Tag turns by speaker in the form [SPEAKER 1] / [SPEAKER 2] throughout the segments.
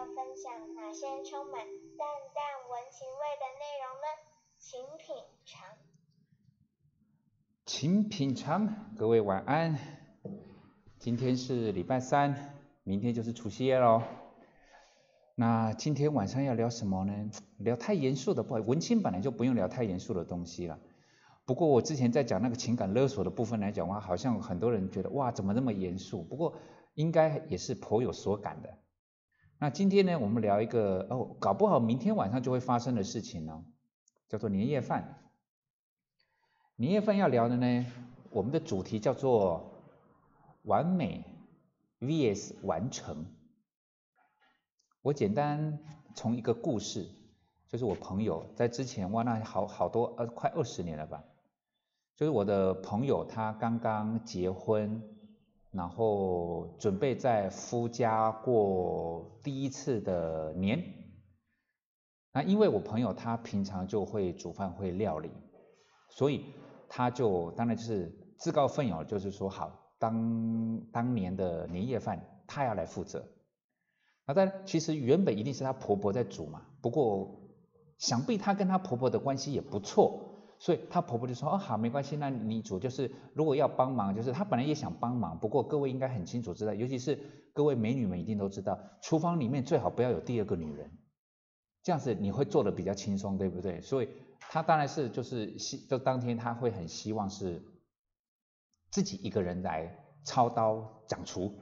[SPEAKER 1] 要分享哪些充满淡淡文情味的内容呢？请品尝。
[SPEAKER 2] 请品尝，各位晚安。今天是礼拜三，明天就是除夕夜喽。那今天晚上要聊什么呢？聊太严肃的不好，文青本来就不用聊太严肃的东西了。不过我之前在讲那个情感勒索的部分来讲的话，好像很多人觉得哇，怎么那么严肃？不过应该也是颇有所感的。那今天呢，我们聊一个哦，搞不好明天晚上就会发生的事情呢，叫做年夜饭。年夜饭要聊的呢，我们的主题叫做完美 vs 完成。我简单从一个故事，就是我朋友在之前哇，那好好多呃，快二十年了吧。就是我的朋友，他刚刚结婚，然后准备在夫家过第一次的年。那因为我朋友他平常就会煮饭会料理，所以他就当然就是自告奋勇，就是说好当当年的年夜饭他要来负责。那但其实原本一定是她婆婆在煮嘛，不过想必她跟她婆婆的关系也不错。所以她婆婆就说：“哦，好，没关系，那你煮就是如果要帮忙，就是她本来也想帮忙，不过各位应该很清楚知道，尤其是各位美女们一定都知道，厨房里面最好不要有第二个女人，这样子你会做的比较轻松，对不对？所以她当然是就是希，就当天她会很希望是自己一个人来操刀掌厨，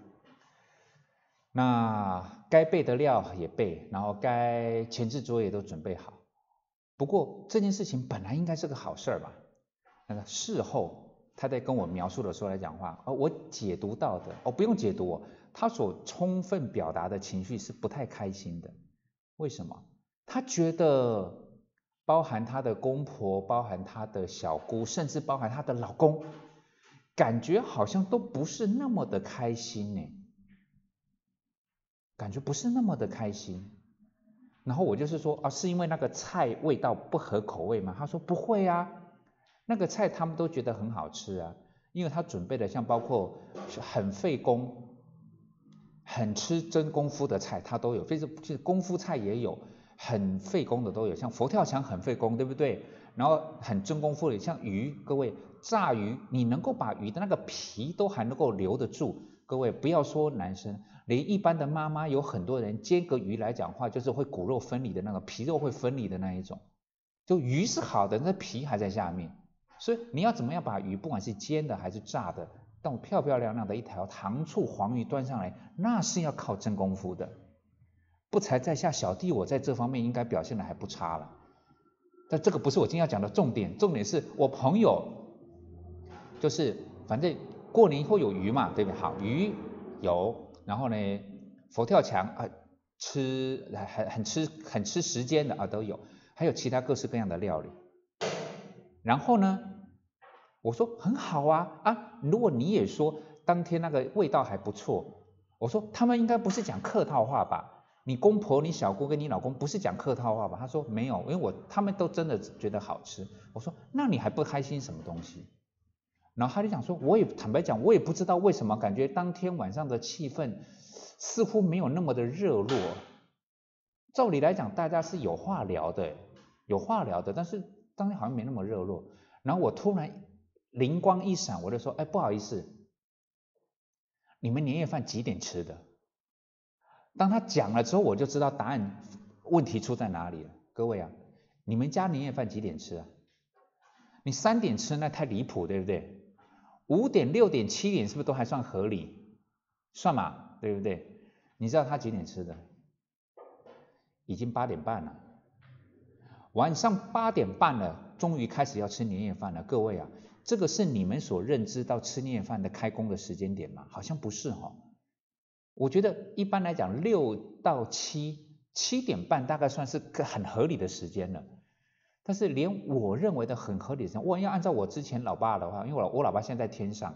[SPEAKER 2] 那该备的料也备，然后该前置作业都准备好。”不过这件事情本来应该是个好事儿吧？那个事后他在跟我描述的时候来讲话，哦，我解读到的，哦，不用解读，他所充分表达的情绪是不太开心的。为什么？他觉得包含他的公婆，包含他的小姑，甚至包含他的老公，感觉好像都不是那么的开心呢，感觉不是那么的开心。然后我就是说啊，是因为那个菜味道不合口味吗？他说不会啊，那个菜他们都觉得很好吃啊，因为他准备的像包括很费工、很吃真功夫的菜，他都有，非是就是功夫菜也有，很费工的都有，像佛跳墙很费工，对不对？然后很真功夫的，像鱼，各位炸鱼，你能够把鱼的那个皮都还能够留得住，各位不要说男生。连一般的妈妈有很多人煎个鱼来讲话，就是会骨肉分离的那个皮肉会分离的那一种，就鱼是好的，那皮还在下面，所以你要怎么样把鱼，不管是煎的还是炸的，种漂漂亮亮的一条糖醋黄鱼端上来，那是要靠真功夫的。不才在下小弟，我在这方面应该表现的还不差了。但这个不是我今天要讲的重点，重点是我朋友，就是反正过年以后有鱼嘛，对不对？好，鱼有。然后呢，佛跳墙啊，吃很很吃很吃时间的啊都有，还有其他各式各样的料理。然后呢，我说很好啊啊，如果你也说当天那个味道还不错，我说他们应该不是讲客套话吧？你公婆、你小姑跟你老公不是讲客套话吧？他说没有，因为我他们都真的觉得好吃。我说那你还不开心什么东西？然后他就讲说，我也坦白讲，我也不知道为什么，感觉当天晚上的气氛似乎没有那么的热络。照理来讲，大家是有话聊的，有话聊的，但是当天好像没那么热络。然后我突然灵光一闪，我就说，哎，不好意思，你们年夜饭几点吃的？当他讲了之后，我就知道答案，问题出在哪里了。各位啊，你们家年夜饭几点吃啊？你三点吃那太离谱，对不对？五点、六点、七点是不是都还算合理？算嘛，对不对？你知道他几点吃的？已经八点半了，晚上八点半了，终于开始要吃年夜饭了。各位啊，这个是你们所认知到吃年夜饭的开工的时间点吗？好像不是哈。我觉得一般来讲，六到七，七点半大概算是个很合理的时间了。但是连我认为的很合理的，我要按照我之前老爸的话，因为我我老爸现在在天上，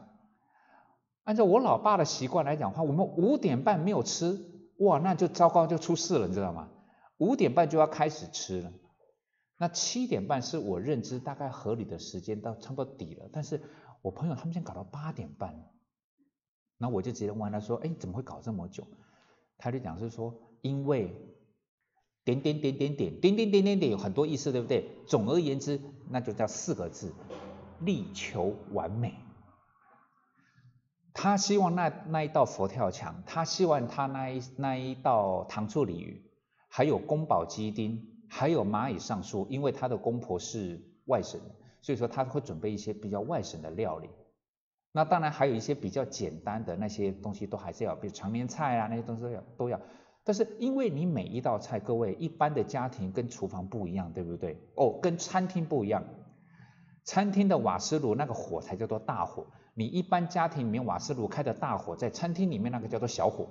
[SPEAKER 2] 按照我老爸的习惯来讲话，我们五点半没有吃，哇，那就糟糕，就出事了，你知道吗？五点半就要开始吃了，那七点半是我认知大概合理的时间，到差不多底了。但是我朋友他们先搞到八点半，那我就直接问他说，哎，怎么会搞这么久？他就讲是说，因为点点点点点点点点点点有很多意思，对不对？总而言之，那就叫四个字，力求完美。他希望那那一道佛跳墙，他希望他那一那一道糖醋鲤鱼，还有宫保鸡丁，还有蚂蚁上树，因为他的公婆是外省人，所以说他会准备一些比较外省的料理。那当然还有一些比较简单的那些东西都还是要，比如长年菜啊那些东西要都要。但是因为你每一道菜，各位一般的家庭跟厨房不一样，对不对？哦，跟餐厅不一样，餐厅的瓦斯炉那个火才叫做大火。你一般家庭里面瓦斯炉开的大火，在餐厅里面那个叫做小火，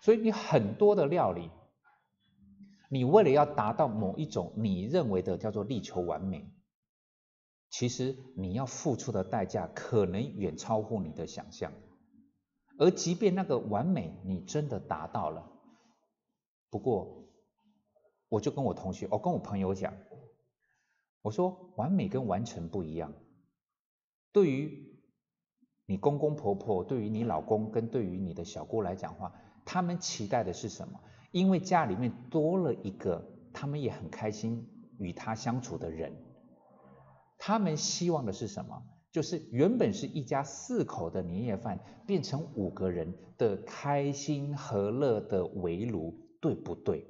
[SPEAKER 2] 所以你很多的料理，你为了要达到某一种你认为的叫做力求完美，其实你要付出的代价可能远超乎你的想象，而即便那个完美你真的达到了，不过我就跟我同学，我跟我朋友讲，我说完美跟完成不一样，对于你公公婆婆对于你老公跟对于你的小姑来讲话，他们期待的是什么？因为家里面多了一个，他们也很开心与他相处的人。他们希望的是什么？就是原本是一家四口的年夜饭，变成五个人的开心和乐的围炉，对不对？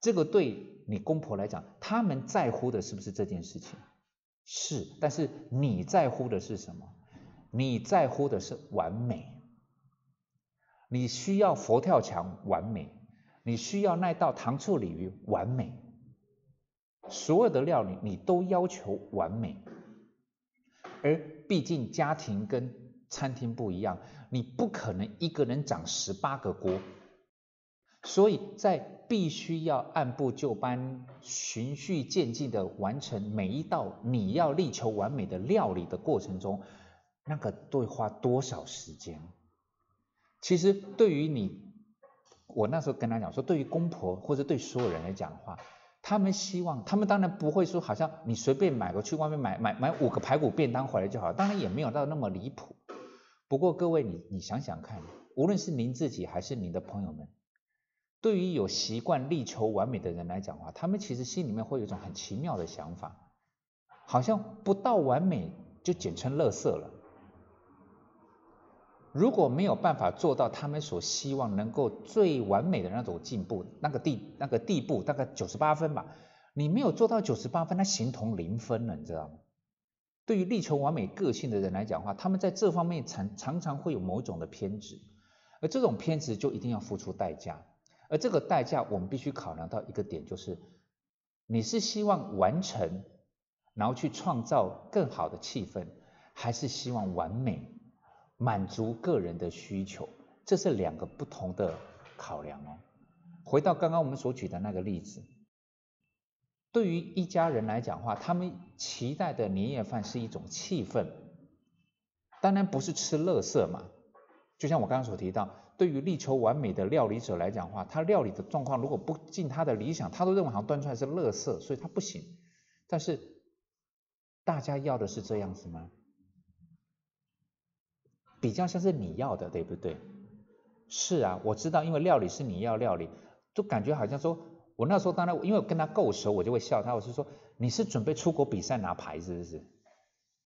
[SPEAKER 2] 这个对你公婆来讲，他们在乎的是不是这件事情？是，但是你在乎的是什么？你在乎的是完美，你需要佛跳墙完美，你需要那道糖醋鲤鱼完美，所有的料理你都要求完美，而毕竟家庭跟餐厅不一样，你不可能一个人掌十八个锅，所以在必须要按部就班、循序渐进的完成每一道你要力求完美的料理的过程中。那个会花多少时间？其实对于你，我那时候跟他讲说，对于公婆或者对所有人来讲的话，他们希望，他们当然不会说，好像你随便买个去外面买买买五个排骨便当回来就好，当然也没有到那么离谱。不过各位，你你想想看，无论是您自己还是您的朋友们，对于有习惯力求完美的人来讲话，他们其实心里面会有一种很奇妙的想法，好像不到完美就简称垃圾了。如果没有办法做到他们所希望能够最完美的那种进步，那个地那个地步大概九十八分吧，你没有做到九十八分，那形同零分了，你知道吗？对于力求完美个性的人来讲话，他们在这方面常常常会有某种的偏执，而这种偏执就一定要付出代价，而这个代价我们必须考量到一个点，就是你是希望完成，然后去创造更好的气氛，还是希望完美？满足个人的需求，这是两个不同的考量哦。回到刚刚我们所举的那个例子，对于一家人来讲话，他们期待的年夜饭是一种气氛，当然不是吃乐色嘛。就像我刚刚所提到，对于力求完美的料理者来讲话，他料理的状况如果不尽他的理想，他都认为好像端出来是垃圾，所以他不行。但是大家要的是这样子吗？比较像是你要的，对不对？是啊，我知道，因为料理是你要料理，就感觉好像说，我那时候当然，因为我跟他够熟，我就会笑他。我是说，你是准备出国比赛拿牌是不是？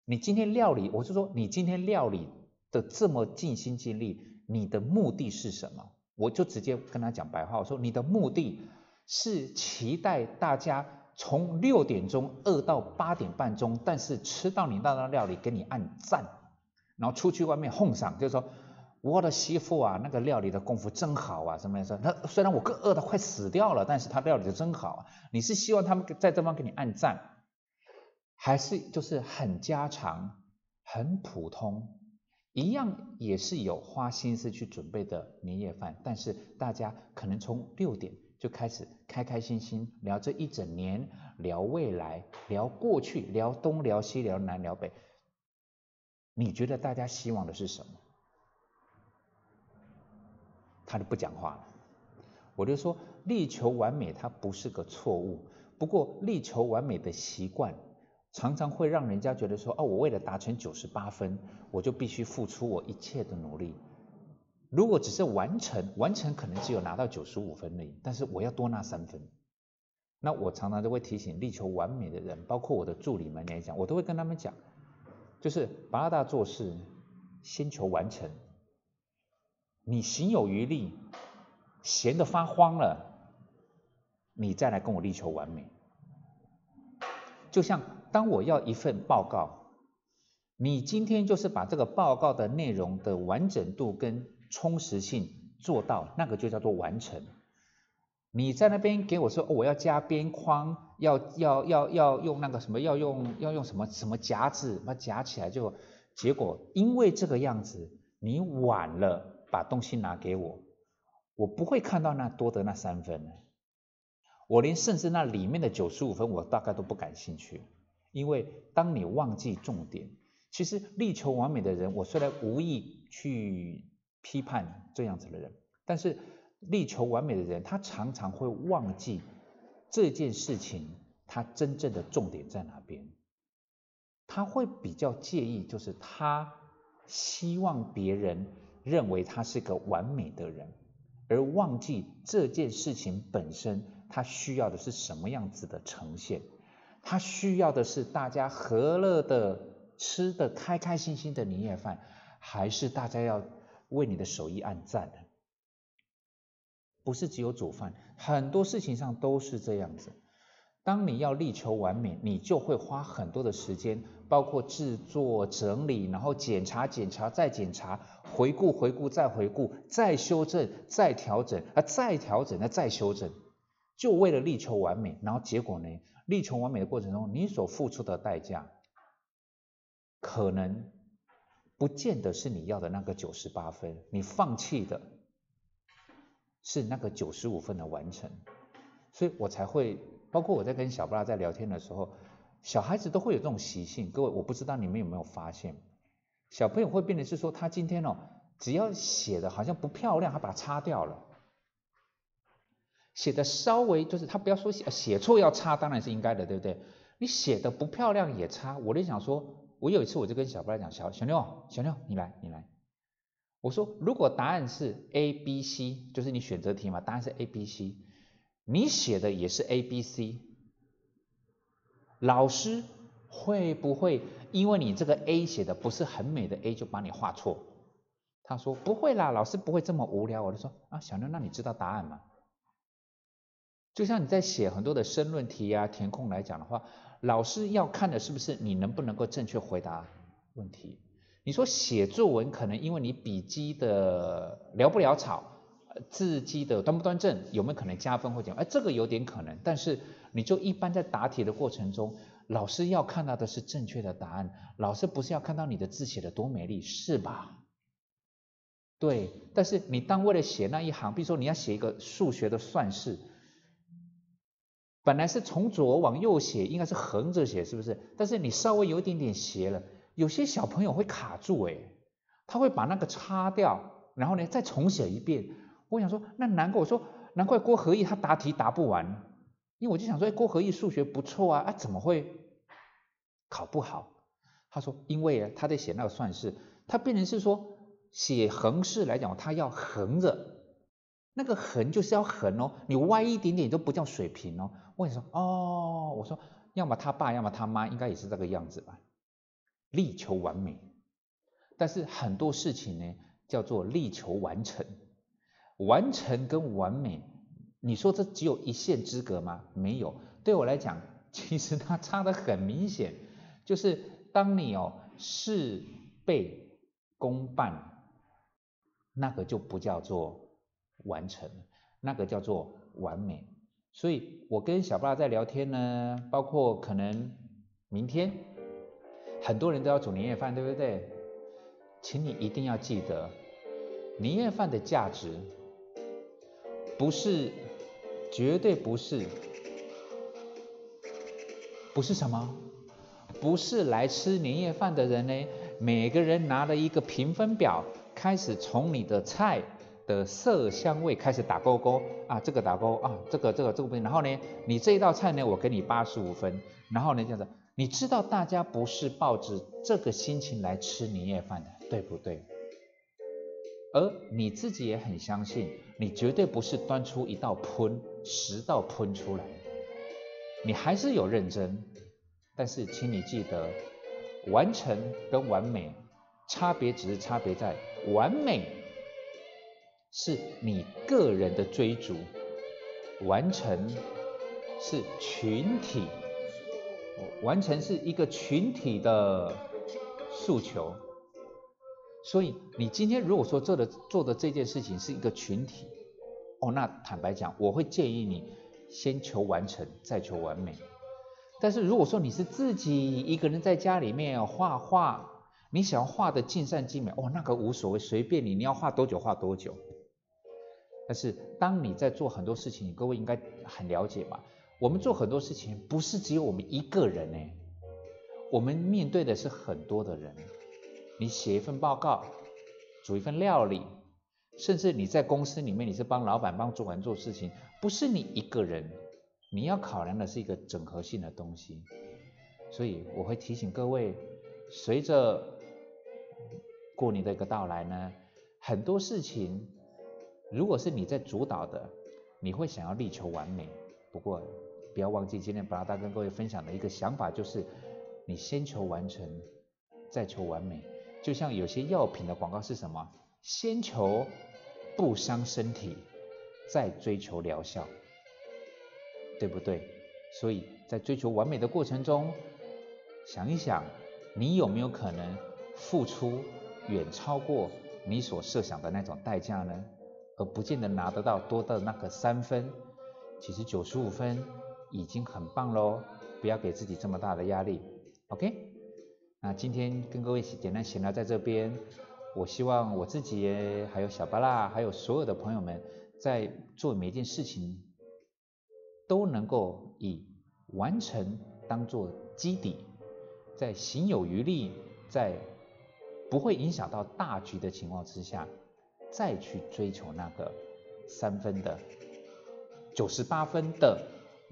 [SPEAKER 2] 你今天料理，我是说，你今天料理的这么尽心尽力，你的目的是什么？我就直接跟他讲白话，我说你的目的是期待大家从六点钟饿到八点半钟，但是吃到你那道料理给你按赞。然后出去外面哄赏，就是说我的媳妇啊，那个料理的功夫真好啊，什么意思？他虽然我哥饿的快死掉了，但是他料理的真好啊。你是希望他们在这方给你按赞，还是就是很家常、很普通，一样也是有花心思去准备的年夜饭，但是大家可能从六点就开始开开心心聊这一整年，聊未来，聊过去，聊东聊西，聊南聊北。你觉得大家希望的是什么？他就不讲话了。我就说，力求完美，它不是个错误。不过，力求完美的习惯，常常会让人家觉得说，哦，我为了达成九十八分，我就必须付出我一切的努力。如果只是完成，完成可能只有拿到九十五分而已，但是我要多拿三分。那我常常都会提醒力求完美的人，包括我的助理们来讲，我都会跟他们讲，就是八大做事先求完成，你行有余力，闲得发慌了，你再来跟我力求完美。就像当我要一份报告，你今天就是把这个报告的内容的完整度跟充实性做到，那个就叫做完成。你在那边给我说，我要加边框，要要要要用那个什么，要用要用什么什么夹子，把夹起来就，结果因为这个样子，你晚了把东西拿给我，我不会看到那多的那三分，我连甚至那里面的九十五分我大概都不感兴趣，因为当你忘记重点，其实力求完美的人，我虽然无意去。批判这样子的人，但是力求完美的人，他常常会忘记这件事情他真正的重点在哪边。他会比较介意，就是他希望别人认为他是个完美的人，而忘记这件事情本身，他需要的是什么样子的呈现。他需要的是大家和乐的吃的开开心心的年夜饭，还是大家要？为你的手艺按赞的，不是只有煮饭，很多事情上都是这样子。当你要力求完美，你就会花很多的时间，包括制作、整理，然后检查、检查再检查，回顾、回顾再回顾，再修正、再调整，啊，再调整，那再修正，就为了力求完美。然后结果呢？力求完美的过程中，你所付出的代价，可能。不见得是你要的那个九十八分，你放弃的是那个九十五分的完成，所以我才会，包括我在跟小布拉在聊天的时候，小孩子都会有这种习性。各位，我不知道你们有没有发现，小朋友会变得是说，他今天哦，只要写的好像不漂亮，他把它擦掉了，写的稍微就是他不要说写写错要擦，当然是应该的，对不对？你写的不漂亮也擦，我就想说。我有一次我就跟小布来讲，小小妞，小妞你来你来，我说如果答案是 A B C，就是你选择题嘛，答案是 A B C，你写的也是 A B C，老师会不会因为你这个 A 写的不是很美的 A 就把你画错？他说不会啦，老师不会这么无聊。我就说啊，小妞，那你知道答案吗？就像你在写很多的申论题啊、填空来讲的话。老师要看的是不是你能不能够正确回答问题？你说写作文可能因为你笔记的潦不潦草，字迹的端不端正，有没有可能加分或减？哎，这个有点可能。但是你就一般在答题的过程中，老师要看到的是正确的答案，老师不是要看到你的字写的多美丽，是吧？对。但是你当为了写那一行，比如说你要写一个数学的算式。本来是从左往右写，应该是横着写，是不是？但是你稍微有一点点斜了，有些小朋友会卡住，哎，他会把那个擦掉，然后呢再重写一遍。我想说，那难怪我说，难怪郭和义他答题答不完，因为我就想说，郭和义数学不错啊，啊怎么会考不好？他说，因为他在写那个算式，他变成是说写横式来讲，他要横着。那个横就是要横哦，你歪一点点都不叫水平哦。我跟你说哦，我说要么他爸，要么他妈，应该也是这个样子吧，力求完美。但是很多事情呢，叫做力求完成，完成跟完美，你说这只有一线之隔吗？没有，对我来讲，其实它差的很明显，就是当你哦事倍功半，那个就不叫做。完成，那个叫做完美。所以我跟小巴在聊天呢，包括可能明天很多人都要煮年夜饭，对不对？请你一定要记得，年夜饭的价值不是，绝对不是，不是什么？不是来吃年夜饭的人呢？每个人拿了一个评分表，开始从你的菜。的色香味开始打勾勾啊，这个打勾啊，这个这个这个不行。然后呢，你这一道菜呢，我给你八十五分。然后呢，这样子，你知道大家不是抱着这个心情来吃年夜饭的，对不对？而你自己也很相信，你绝对不是端出一道喷十道喷出来，你还是有认真，但是请你记得，完成跟完美差别只是差别在完美是你个人的追逐，完成是群体，完成是一个群体的诉求。所以你今天如果说做的做的这件事情是一个群体，哦，那坦白讲，我会建议你先求完成，再求完美。但是如果说你是自己一个人在家里面画画，你想要画的尽善尽美，哦，那个无所谓，随便你，你要画多久画多久。但是当你在做很多事情，各位应该很了解吧？我们做很多事情不是只有我们一个人呢，我们面对的是很多的人。你写一份报告，煮一份料理，甚至你在公司里面你是帮老板帮主管做事情，不是你一个人，你要考量的是一个整合性的东西。所以我会提醒各位，随着过年的一个到来呢，很多事情如果是你在主导的，你会想要力求完美。不过不要忘记今天布拉达跟各位分享的一个想法，就是你先求完成，再求完美。就像有些药品的广告是什么？先求不伤身体，再追求疗效，对不对？所以在追求完美的过程中，想一想，你有没有可能付出远超过你所设想的那种代价呢？而不见得拿得到多的那个三分，其实九十五分已经很棒喽！不要给自己这么大的压力，OK？那今天跟各位简单闲聊在这边，我希望我自己还有小巴拉，还有所有的朋友们，在做每一件事情都能够以完成当做基底，在行有余力，在不会影响到大局的情况之下，再去追求那个三分的九十八分的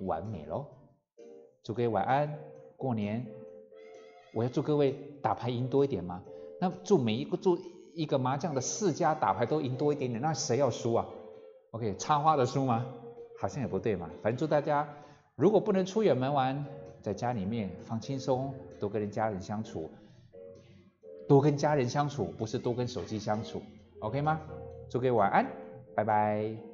[SPEAKER 2] 完美喽。祝各位晚安，过年。我要祝各位打牌赢多一点吗？那祝每一个祝一个麻将的四家打牌都赢多一点点，那谁要输啊？OK，插花的输吗？好像也不对嘛。反正祝大家，如果不能出远门玩，在家里面放轻松，多跟家人相处，多跟家人相处，不是多跟手机相处，OK 吗？祝各位晚安，拜拜。